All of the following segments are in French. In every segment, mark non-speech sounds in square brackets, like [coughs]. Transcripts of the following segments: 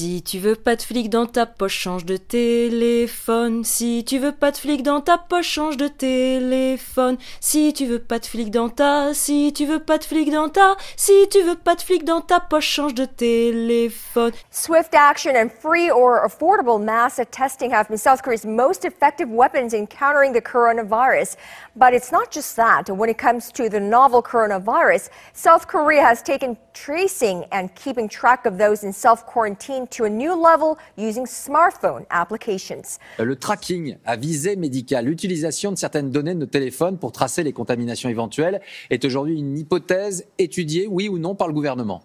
Si tu veux pas de flic dans ta poche, change de téléphone. Si tu veux pas de flic dans ta poche, change de téléphone. Si tu veux pas de flic dans ta, si tu veux pas de flic dans ta, si tu veux pas de flic dans ta poche, change de téléphone. Swift action and free or affordable mass testing have been South Korea's most effective weapons in countering the coronavirus. But it's not just that. When it comes to the novel coronavirus, South Korea has taken tracing and keeping track of those in self-quarantine to a new level using smartphone applications. Le tracking à visée médicale, l'utilisation de certaines données de nos téléphones pour tracer les contaminations éventuelles est aujourd'hui une hypothèse étudiée, oui ou non, par le gouvernement.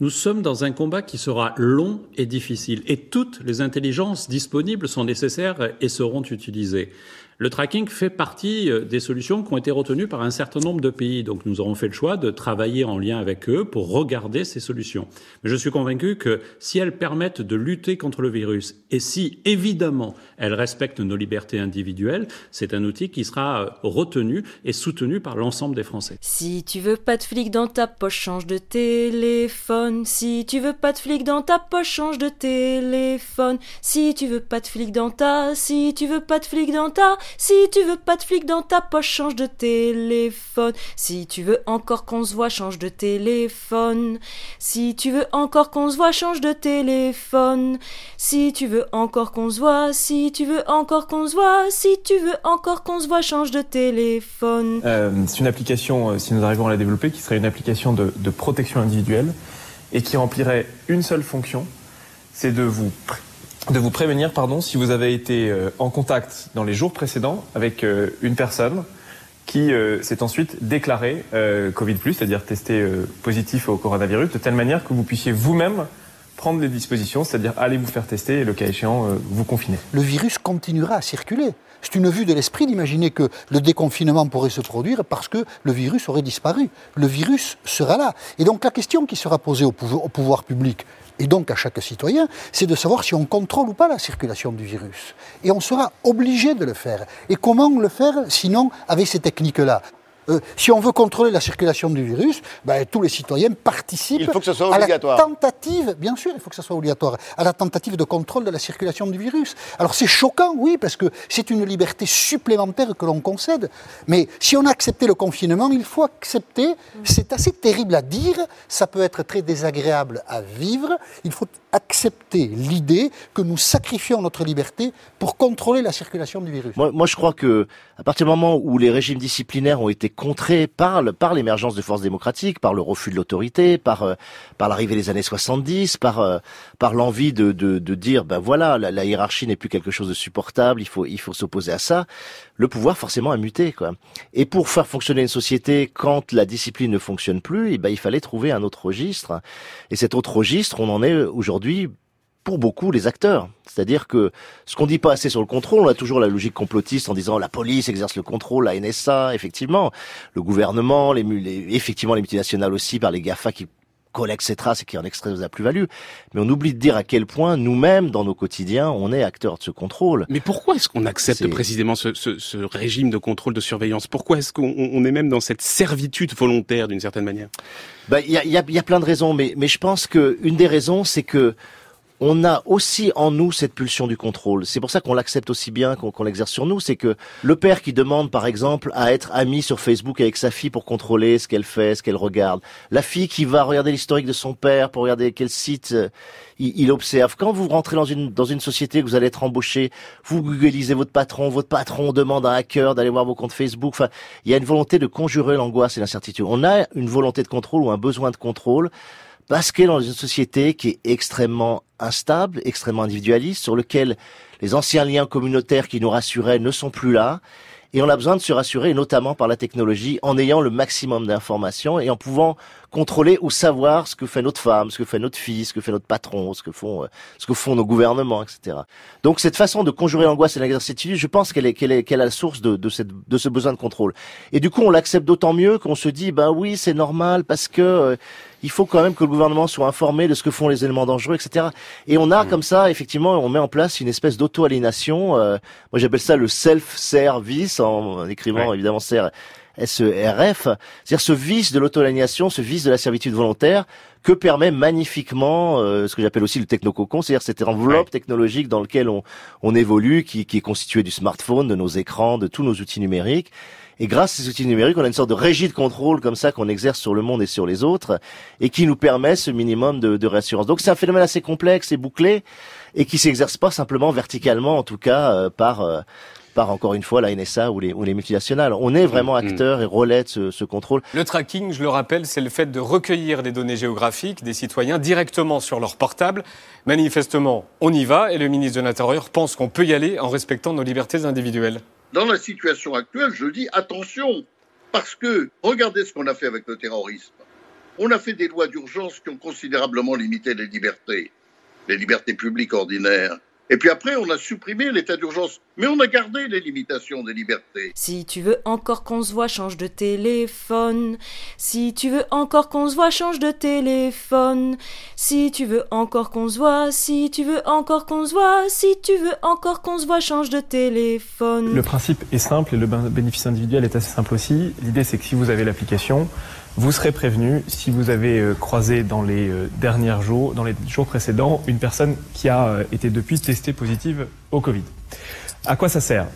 Nous sommes dans un combat qui sera long et difficile, et toutes les intelligences disponibles sont nécessaires et seront utilisées. Le tracking fait partie euh, des solutions qui ont été retenues par un certain nombre de pays. Donc nous aurons fait le choix de travailler en lien avec eux pour regarder ces solutions. Mais je suis convaincu que si elles permettent de lutter contre le virus et si évidemment elles respectent nos libertés individuelles, c'est un outil qui sera euh, retenu et soutenu par l'ensemble des Français. Si tu veux pas de flic dans ta poche, change de téléphone. Si tu veux pas de flic dans ta poche, change de téléphone. Si tu veux pas de flic dans ta, si tu veux pas de flic dans ta, si tu veux pas de flic dans ta poche, change de téléphone. Si tu veux encore qu'on se voit, change de téléphone. Si tu veux encore qu'on se voit, change de téléphone. Si tu veux encore qu'on se voit, si tu veux encore qu'on se voit, si tu veux encore qu'on se voit, change de téléphone. Euh, c'est une application, euh, si nous arrivons à la développer, qui serait une application de, de protection individuelle et qui remplirait une seule fonction, c'est de vous de vous prévenir pardon, si vous avez été euh, en contact dans les jours précédents avec euh, une personne qui euh, s'est ensuite déclarée Covid+, c'est-à-dire testé positif au coronavirus, de telle manière que vous puissiez vous-même prendre les dispositions, c'est-à-dire aller vous faire tester et le cas échéant vous confiner. Le virus continuera à circuler. C'est une vue de l'esprit d'imaginer que le déconfinement pourrait se produire parce que le virus aurait disparu. Le virus sera là. Et donc la question qui sera posée au pouvoir, public, et donc à chaque citoyen, c'est de savoir si on contrôle ou pas la circulation du virus. Et on sera obligé de le faire. Et comment le faire sinon avec ces techniques-là? Euh, si on veut contrôler la circulation du virus, ben, tous les citoyens participent il faut que soit à la tentative, bien sûr, il faut que ce soit obligatoire, à la tentative de contrôle de la circulation du virus. Alors c'est choquant, oui, parce que c'est une liberté supplémentaire que l'on concède. Mais si on a accepté le confinement, il faut accepter, c'est assez terrible à dire, ça peut être très désagréable à vivre, il faut accepter l'idée que nous sacrifions notre liberté pour contrôler la circulation du virus. Moi, moi je crois que à partir du moment où les régimes disciplinaires ont été contré par, par l'émergence de forces démocratiques, par le refus de l'autorité, par, euh, par l'arrivée des années 70, par, euh, par l'envie de, de, de, dire, ben voilà, la, hiérarchie n'est plus quelque chose de supportable, il faut, il faut s'opposer à ça. Le pouvoir forcément a muté, quoi. Et pour faire fonctionner une société, quand la discipline ne fonctionne plus, eh ben, il fallait trouver un autre registre. Et cet autre registre, on en est aujourd'hui pour beaucoup les acteurs. C'est-à-dire que ce qu'on dit pas assez sur le contrôle, on a toujours la logique complotiste en disant la police exerce le contrôle, la NSA, effectivement, le gouvernement, les, effectivement les multinationales aussi par les GAFA qui collectent ces traces et qui en extraient la plus-value. Mais on oublie de dire à quel point nous-mêmes, dans nos quotidiens, on est acteurs de ce contrôle. Mais pourquoi est-ce qu'on accepte précisément ce, ce, ce, régime de contrôle, de surveillance? Pourquoi est-ce qu'on est même dans cette servitude volontaire d'une certaine manière? Ben, Il y, a, y, a, y a plein de raisons, mais, mais je pense que une des raisons, c'est que on a aussi en nous cette pulsion du contrôle. C'est pour ça qu'on l'accepte aussi bien qu'on l'exerce sur nous. C'est que le père qui demande, par exemple, à être ami sur Facebook avec sa fille pour contrôler ce qu'elle fait, ce qu'elle regarde. La fille qui va regarder l'historique de son père pour regarder quel site euh, il, observe. Quand vous rentrez dans une, dans une société que vous allez être embauché, vous googlisez votre patron, votre patron demande à un hacker d'aller voir vos comptes Facebook. Enfin, il y a une volonté de conjurer l'angoisse et l'incertitude. On a une volonté de contrôle ou un besoin de contrôle parce qu'elle est dans une société qui est extrêmement instable, extrêmement individualiste, sur lequel les anciens liens communautaires qui nous rassuraient ne sont plus là. Et on a besoin de se rassurer, notamment par la technologie, en ayant le maximum d'informations et en pouvant contrôler ou savoir ce que fait notre femme, ce que fait notre fils, ce que fait notre patron, ce que font, euh, ce que font nos gouvernements, etc. Donc cette façon de conjurer l'angoisse et l'incertitude, je pense qu'elle est, qu'elle est, qu'elle a la source de, de, cette, de ce besoin de contrôle. Et du coup, on l'accepte d'autant mieux qu'on se dit, ben oui, c'est normal parce que euh, il faut quand même que le gouvernement soit informé de ce que font les éléments dangereux, etc. Et on a mmh. comme ça, effectivement, on met en place une espèce d'auto-aliénation. Euh, moi, j'appelle ça le self-service en, écrivant évidemment ser SERF, c'est-à-dire ce vice de l'auto-alignation, ce vice de la servitude volontaire que permet magnifiquement euh, ce que j'appelle aussi le technococon, c'est-à-dire cette enveloppe technologique dans laquelle on, on évolue, qui, qui est constituée du smartphone, de nos écrans, de tous nos outils numériques. Et grâce à ces outils numériques, on a une sorte de régie de contrôle comme ça qu'on exerce sur le monde et sur les autres, et qui nous permet ce minimum de, de réassurance. Donc c'est un phénomène assez complexe et bouclé, et qui s'exerce pas simplement verticalement, en tout cas euh, par euh, par encore une fois la NSA ou les, ou les multinationales. On est vraiment Mm, mm. acteur et relais de ce, ce contrôle. Le tracking, je le rappelle, c'est le fait de recueillir des données géographiques des citoyens directement sur leur portable. Manifestement, on y va et le ministre de l'Intérieur pense qu'on peut y aller en respectant nos libertés individuelles. Dans la situation actuelle, je dis attention, parce que regardez ce qu'on a fait avec le terrorisme. On a fait des lois d'urgence qui ont considérablement limité les libertés, les libertés publiques ordinaires. Et puis après, on a supprimé l'état d'urgence, mais on a gardé les limitations des libertés. Si tu veux encore qu'on se voit, change de téléphone. Si tu veux encore qu'on se voit, change de téléphone. Si tu veux encore qu'on se voit, si tu veux encore qu'on se voit, si tu veux encore qu'on se voit, change de téléphone. Le principe est simple et le ben- bénéfice individuel est assez simple aussi. L'idée, c'est que si vous avez l'application, vous serez prévenu si vous avez euh, croisé dans les euh, derniers jours, dans les jours précédents, une personne qui a euh, été depuis testée positive au Covid. À quoi ça sert?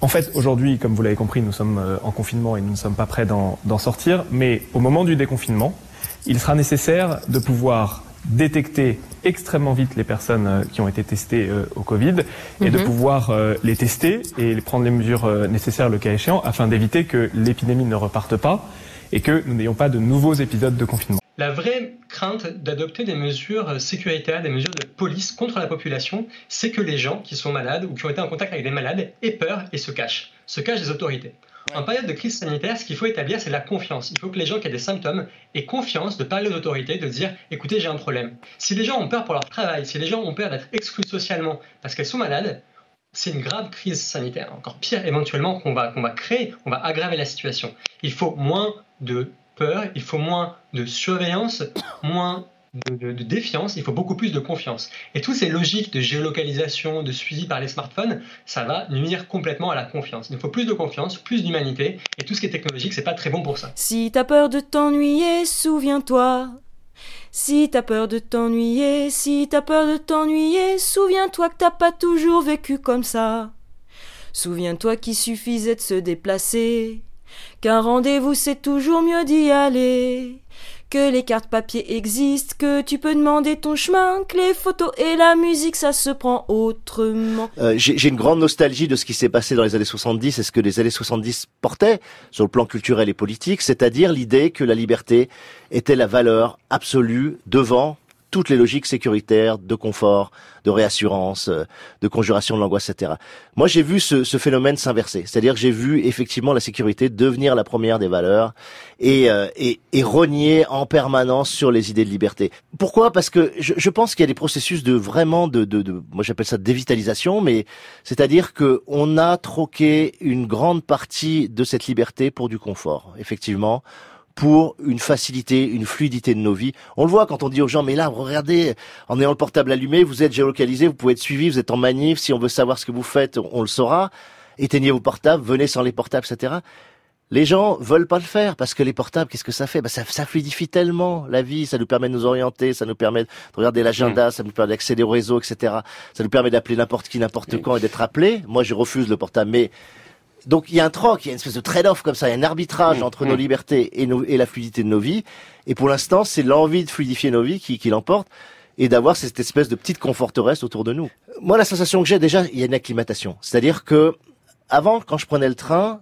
En fait, aujourd'hui, comme vous l'avez compris, nous sommes en confinement et nous ne sommes pas prêts d'en sortir. Mais au moment du déconfinement, il sera nécessaire de pouvoir détecter extrêmement vite les personnes qui ont été testées euh, au Covid et de Mhm. pouvoir euh, les tester et prendre les mesures euh, nécessaires le cas échéant afin d'éviter que l'épidémie ne reparte pas et que nous n'ayons pas de nouveaux épisodes de confinement. La vraie crainte d'adopter des mesures sécuritaires, des mesures de police contre la population, c'est que les gens qui sont malades ou qui ont été en contact avec des malades aient peur et se cachent, se cachent des autorités. En période de crise sanitaire, ce qu'il faut établir, c'est la confiance. Il faut que les gens qui ont des symptômes aient confiance de parler aux autorités, de dire écoutez, j'ai un problème. Si les gens ont peur pour leur travail, si les gens ont peur d'être exclus socialement parce qu'elles sont malades, c'est une grave crise sanitaire, encore pire éventuellement qu'on va, va créer, on va aggraver la situation. Il faut moins de peur, il faut moins de surveillance, [coughs] moins de défiance, il faut beaucoup plus de confiance. Et toutes ces logiques de géolocalisation, de suivi par les smartphones, ça va nuire complètement à la confiance. Il faut plus de confiance, plus d'humanité, et tout ce qui est technologique, c'est pas très bon pour ça. Si t'as peur de t'ennuyer, souviens-toi. Si t'as peur de t'ennuyer, si t'as peur de t'ennuyer, souviens-toi que t'as pas toujours vécu comme ça. Souviens-toi qu'il suffisait de se déplacer, qu'un rendez-vous c'est toujours mieux d'y aller, que les cartes papier existent, que tu peux demander ton chemin, que les photos et la musique ça se prend autrement. Euh, J'ai une grande nostalgie de ce qui s'est passé dans les années 70 et ce que les années 70 portaient sur le plan culturel et politique, c'est-à-dire l'idée que la liberté était la valeur absolue devant toutes les logiques sécuritaires, de confort, de réassurance, euh, de conjuration de l'angoisse, etc. Moi, j'ai vu ce, ce phénomène s'inverser. C'est-à-dire j'ai vu effectivement la sécurité devenir la première des valeurs et, euh, et, et rogner en permanence sur les idées de liberté. Pourquoi? Parce que je, je pense qu'il y a des processus de vraiment de, de, de moi j'appelle ça dévitalisation, mais c'est-à-dire que on a troqué une grande partie de cette liberté pour du confort, effectivement pour une facilité, une fluidité de nos vies. On le voit quand on dit aux gens, mais là, regardez, en ayant le portable allumé, vous êtes géolocalisé, vous pouvez être suivi, vous êtes en manif, si on veut savoir ce que vous faites, on le saura. Éteignez vos portables, venez sans les portables, etc. Les gens veulent pas le faire parce que les portables, qu'est-ce que ça fait? Bah ça, ça fluidifie tellement la vie, ça nous permet de nous orienter, ça nous permet de regarder l'agenda, ça nous permet d'accéder au réseau, etc. Ça nous permet d'appeler n'importe qui, n'importe quand et d'être appelé. Moi, je refuse le portable, mais donc il y a un troc, il y a une espèce de trade-off comme ça, il y a un arbitrage entre nos libertés et, nos, et la fluidité de nos vies. Et pour l'instant, c'est l'envie de fluidifier nos vies qui, qui l'emporte et d'avoir cette espèce de petite conforteresse autour de nous. Moi, la sensation que j'ai déjà, il y a une acclimatation. C'est-à-dire que avant, quand je prenais le train,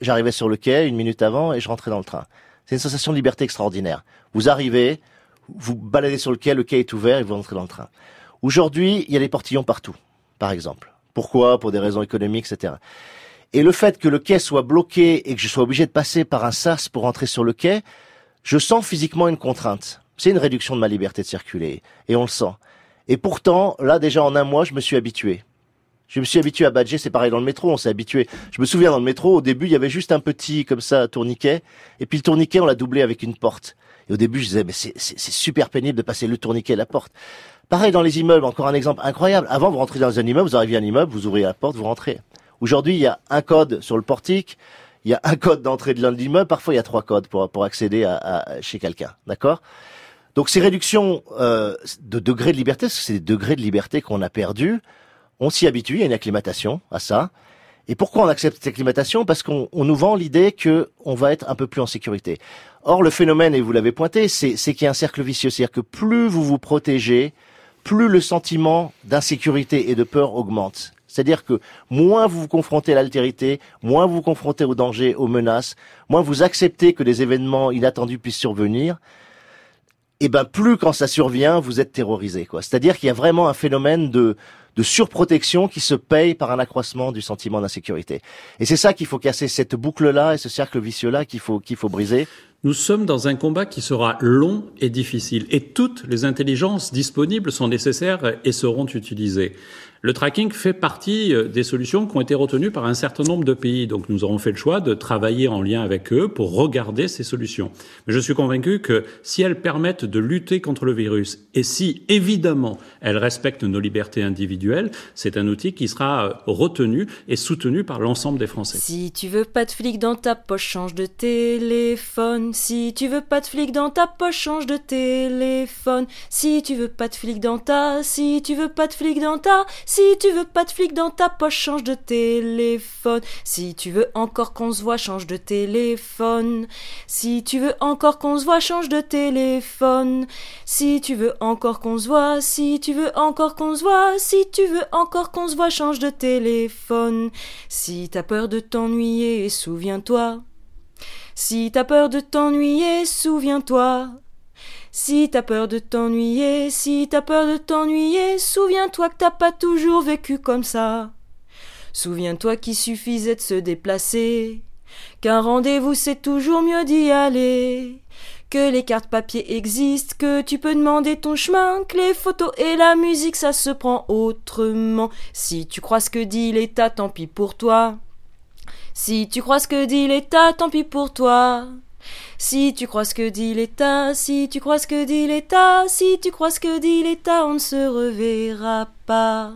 j'arrivais sur le quai une minute avant et je rentrais dans le train. C'est une sensation de liberté extraordinaire. Vous arrivez, vous baladez sur le quai, le quai est ouvert et vous rentrez dans le train. Aujourd'hui, il y a des portillons partout, par exemple. Pourquoi? Pour des raisons économiques, etc. Et le fait que le quai soit bloqué et que je sois obligé de passer par un sas pour entrer sur le quai, je sens physiquement une contrainte. C'est une réduction de ma liberté de circuler. Et on le sent. Et pourtant, là, déjà en un mois, je me suis habitué. Je me suis habitué à badger, c'est pareil dans le métro, on s'est habitué. Je me souviens dans le métro, au début, il y avait juste un petit, comme ça, tourniquet. Et puis le tourniquet, on l'a doublé avec une porte. Et au début, je disais, mais c'est super pénible de passer le tourniquet et la porte. Pareil dans les immeubles, encore un exemple incroyable. Avant, vous rentrez dans un immeuble, vous arrivez à un immeuble, vous ouvrez la porte, vous rentrez. Aujourd'hui, il y a un code sur le portique, il y a un code d'entrée de l'immeuble, parfois il y a trois codes pour, accéder à, chez quelqu'un. D'accord? Donc ces réductions euh, de degrés de liberté, c'est des degrés de liberté qu'on a perdus, on s'y habitue, il y a une acclimatation à ça. Et pourquoi on accepte cette acclimatation? Parce qu'on nous vend l'idée que on va être un peu plus en sécurité. Or, le phénomène, et vous l'avez pointé, c'est qu'il y a un cercle vicieux. C'est-à-dire que plus vous vous protégez, plus le sentiment d'insécurité et de peur augmente. C'est-à-dire que moins vous vous confrontez à l'altérité, moins vous vous confrontez aux dangers, aux menaces, moins vous acceptez que des événements inattendus puissent survenir, et ben plus quand ça survient, vous êtes terrorisé. C'est-à-dire qu'il y a vraiment un phénomène de, de surprotection qui se paye par un accroissement du sentiment d'insécurité. Et c'est ça qu'il faut casser, cette boucle-là et ce cercle vicieux-là qu'il faut, qu'il faut briser. Nous sommes dans un combat qui sera long et difficile, et toutes les intelligences disponibles sont nécessaires et seront utilisées. Le tracking fait partie euh, des solutions qui ont été retenues par un certain nombre de pays. Donc nous aurons fait le choix de travailler en lien avec eux pour regarder ces solutions. Mais je suis convaincu que si elles permettent de lutter contre le virus et si évidemment elles respectent nos libertés individuelles, c'est un outil qui sera euh, retenu et soutenu par l'ensemble des Français. Si tu veux pas de flic dans ta poche, change de téléphone. Si tu veux pas de flic dans ta poche, change de téléphone. Si tu veux pas de flic dans ta, si tu veux pas de flic dans ta, si tu veux pas de flic dans ta poche, change de téléphone. Si tu veux encore qu'on se voit, change de téléphone. Si tu veux encore qu'on se voit, change de téléphone. Si tu veux encore qu'on se voit, si tu veux encore qu'on se voit, si tu veux encore qu'on se voit, change de téléphone. Si t'as peur de t'ennuyer, souviens-toi. Si t'as peur de t'ennuyer, souviens-toi. Si t'as peur de t'ennuyer, si t'as peur de t'ennuyer, souviens-toi que t'as pas toujours vécu comme ça. Souviens-toi qu'il suffisait de se déplacer, qu'un rendez-vous c'est toujours mieux d'y aller, que les cartes papier existent, que tu peux demander ton chemin, que les photos et la musique ça se prend autrement. Si tu crois ce que dit l'État, tant pis pour toi. Si tu crois ce que dit l'État, tant pis pour toi. Si tu crois ce que dit l'État, si tu crois ce que dit l'État, si tu crois ce que dit l'État, on ne se reverra pas.